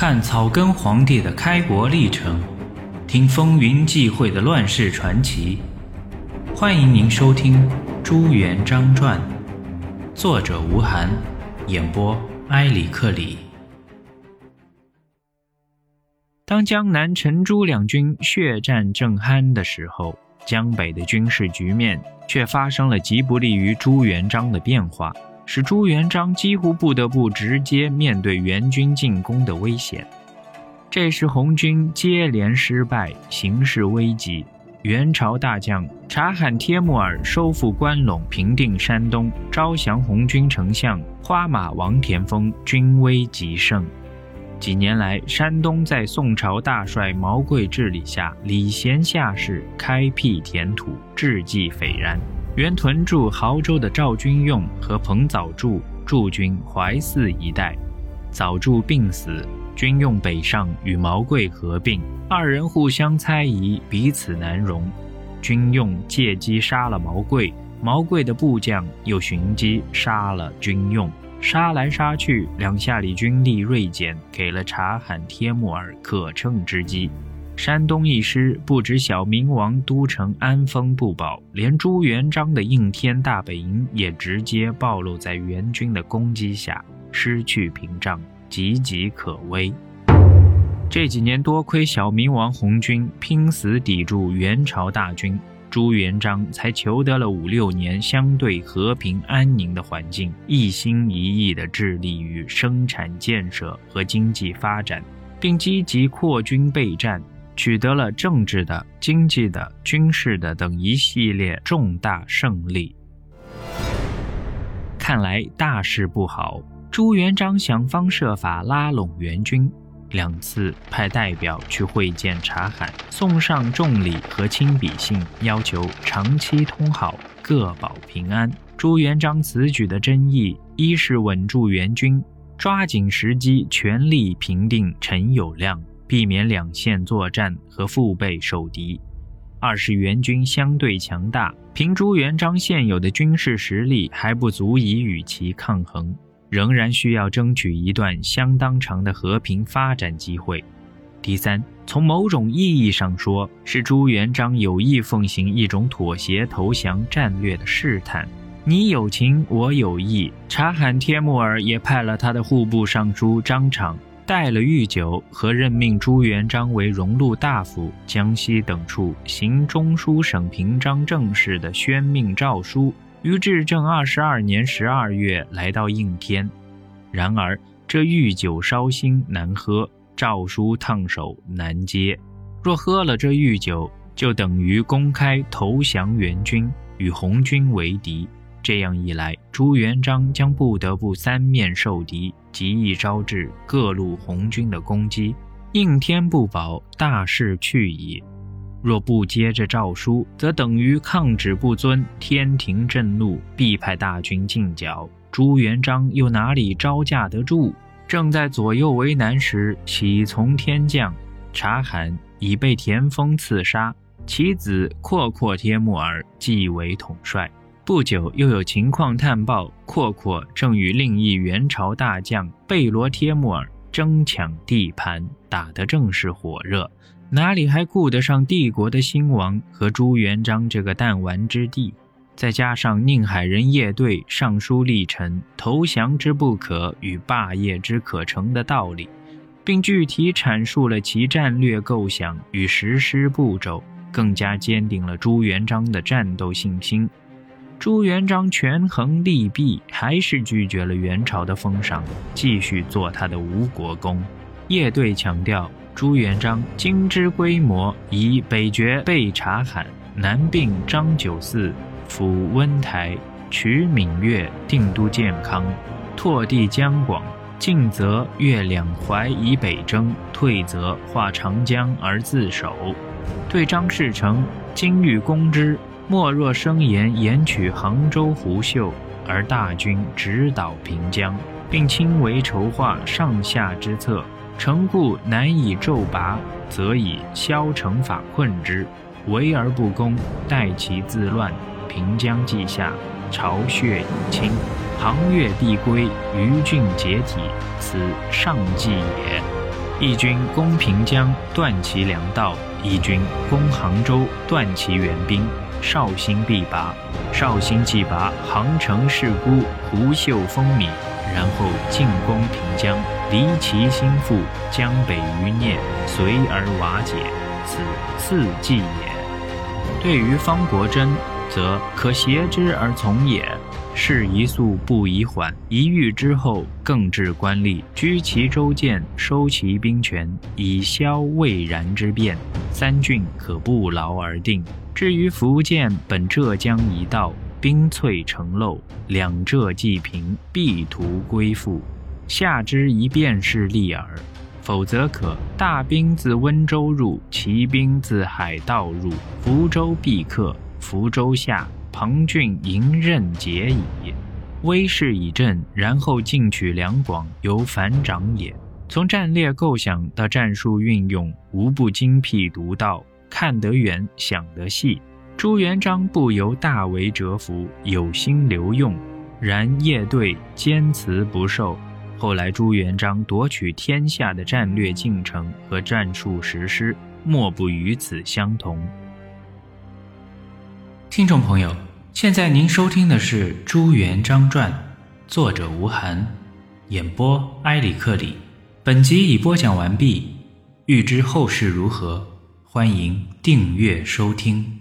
看草根皇帝的开国历程，听风云际会的乱世传奇。欢迎您收听《朱元璋传》，作者吴晗，演播埃里克里。当江南陈朱两军血战正酣的时候，江北的军事局面却发生了极不利于朱元璋的变化。使朱元璋几乎不得不直接面对援军进攻的危险。这时，红军接连失败，形势危急。元朝大将察罕帖木儿收复关陇，平定山东，招降红军丞相花马王田丰，军威极盛。几年来，山东在宋朝大帅毛贵治理下，礼贤下士，开辟田土，志绩斐然。原屯驻亳州的赵军用和彭藻柱驻军淮泗一带，藻柱病死，军用北上与毛贵合并，二人互相猜疑，彼此难容。军用借机杀了毛贵，毛贵的部将又寻机杀了军用，杀来杀去，两下里军力锐减，给了察罕帖木儿可乘之机。山东一失，不止小明王都城安丰不保，连朱元璋的应天大本营也直接暴露在元军的攻击下，失去屏障，岌岌可危。这几年多亏小明王红军拼死抵住元朝大军，朱元璋才求得了五六年相对和平安宁的环境，一心一意地致力于生产建设和经济发展，并积极扩军备战。取得了政治的、经济的、军事的等一系列重大胜利。看来大事不好，朱元璋想方设法拉拢援军，两次派代表去会见察罕，送上重礼和亲笔信，要求长期通好，各保平安。朱元璋此举的真意，一是稳住援军，抓紧时机，全力平定陈友谅。避免两线作战和腹背受敌。二是援军相对强大，凭朱元璋现有的军事实力还不足以与其抗衡，仍然需要争取一段相当长的和平发展机会。第三，从某种意义上说，是朱元璋有意奉行一种妥协投降战略的试探。你有情，我有意。察罕帖木儿也派了他的户部尚书张敞。带了御酒和任命朱元璋为荣禄大夫、江西等处行中书省平章政事的宣命诏书，于至正二十二年十二月来到应天。然而这御酒烧心难喝，诏书烫手难接。若喝了这御酒，就等于公开投降元军，与红军为敌。这样一来，朱元璋将不得不三面受敌，极易招致各路红军的攻击。应天不保，大势去矣。若不接着诏书，则等于抗旨不遵，天庭震怒，必派大军进剿。朱元璋又哪里招架得住？正在左右为难时，喜从天降，察罕已被田丰刺杀，其子阔阔帖木儿继为统帅。不久，又有情况探报，阔阔正与另一元朝大将贝罗帖木儿争抢地盘，打得正是火热，哪里还顾得上帝国的兴亡和朱元璋这个弹丸之地？再加上宁海人叶对上书立陈投降之不可与霸业之可成的道理，并具体阐述了其战略构想与实施步骤，更加坚定了朱元璋的战斗信心。朱元璋权衡利弊，还是拒绝了元朝的封赏，继续做他的吴国公。叶对强调，朱元璋经之规模，以北绝备察罕，南并张九寺，抚温台，取闽越，定都建康，拓地江广，进则越两淮以北征，退则划长江而自守。对张士诚，今欲攻之。莫若生言言取杭州湖秀，而大军直捣平江，并亲为筹划上下之策。城固难以骤拔，则以削城法困之，围而不攻，待其自乱，平江既下，巢穴已清，杭越必归，余郡解体，此上计也。义军攻平江，断其粮道；义军攻杭州，断其援兵。绍兴必拔，绍兴既拔，杭城势孤，胡秀风靡，然后进攻平江，离其心腹，江北余孽随而瓦解，此四计也。对于方国珍，则可挟之而从也。事宜速不宜缓，一遇之后，更置官吏，居其州建，收其兵权，以消未然之变。三郡可不劳而定。至于福建本浙江一道，兵瘁城漏，两浙既平，必图归附。下之一便是利耳。否则可大兵自温州入，骑兵自海盗入，福州必克，福州下。庞俊迎刃解矣，威势已振，然后进取两广，由反掌也。从战略构想到战术运用，无不精辟独到，看得远，想得细。朱元璋不由大为折服，有心留用，然叶对坚持不受。后来朱元璋夺取天下的战略进程和战术实施，莫不与此相同。听众朋友。现在您收听的是《朱元璋传》，作者吴晗，演播埃里克里。本集已播讲完毕，欲知后事如何，欢迎订阅收听。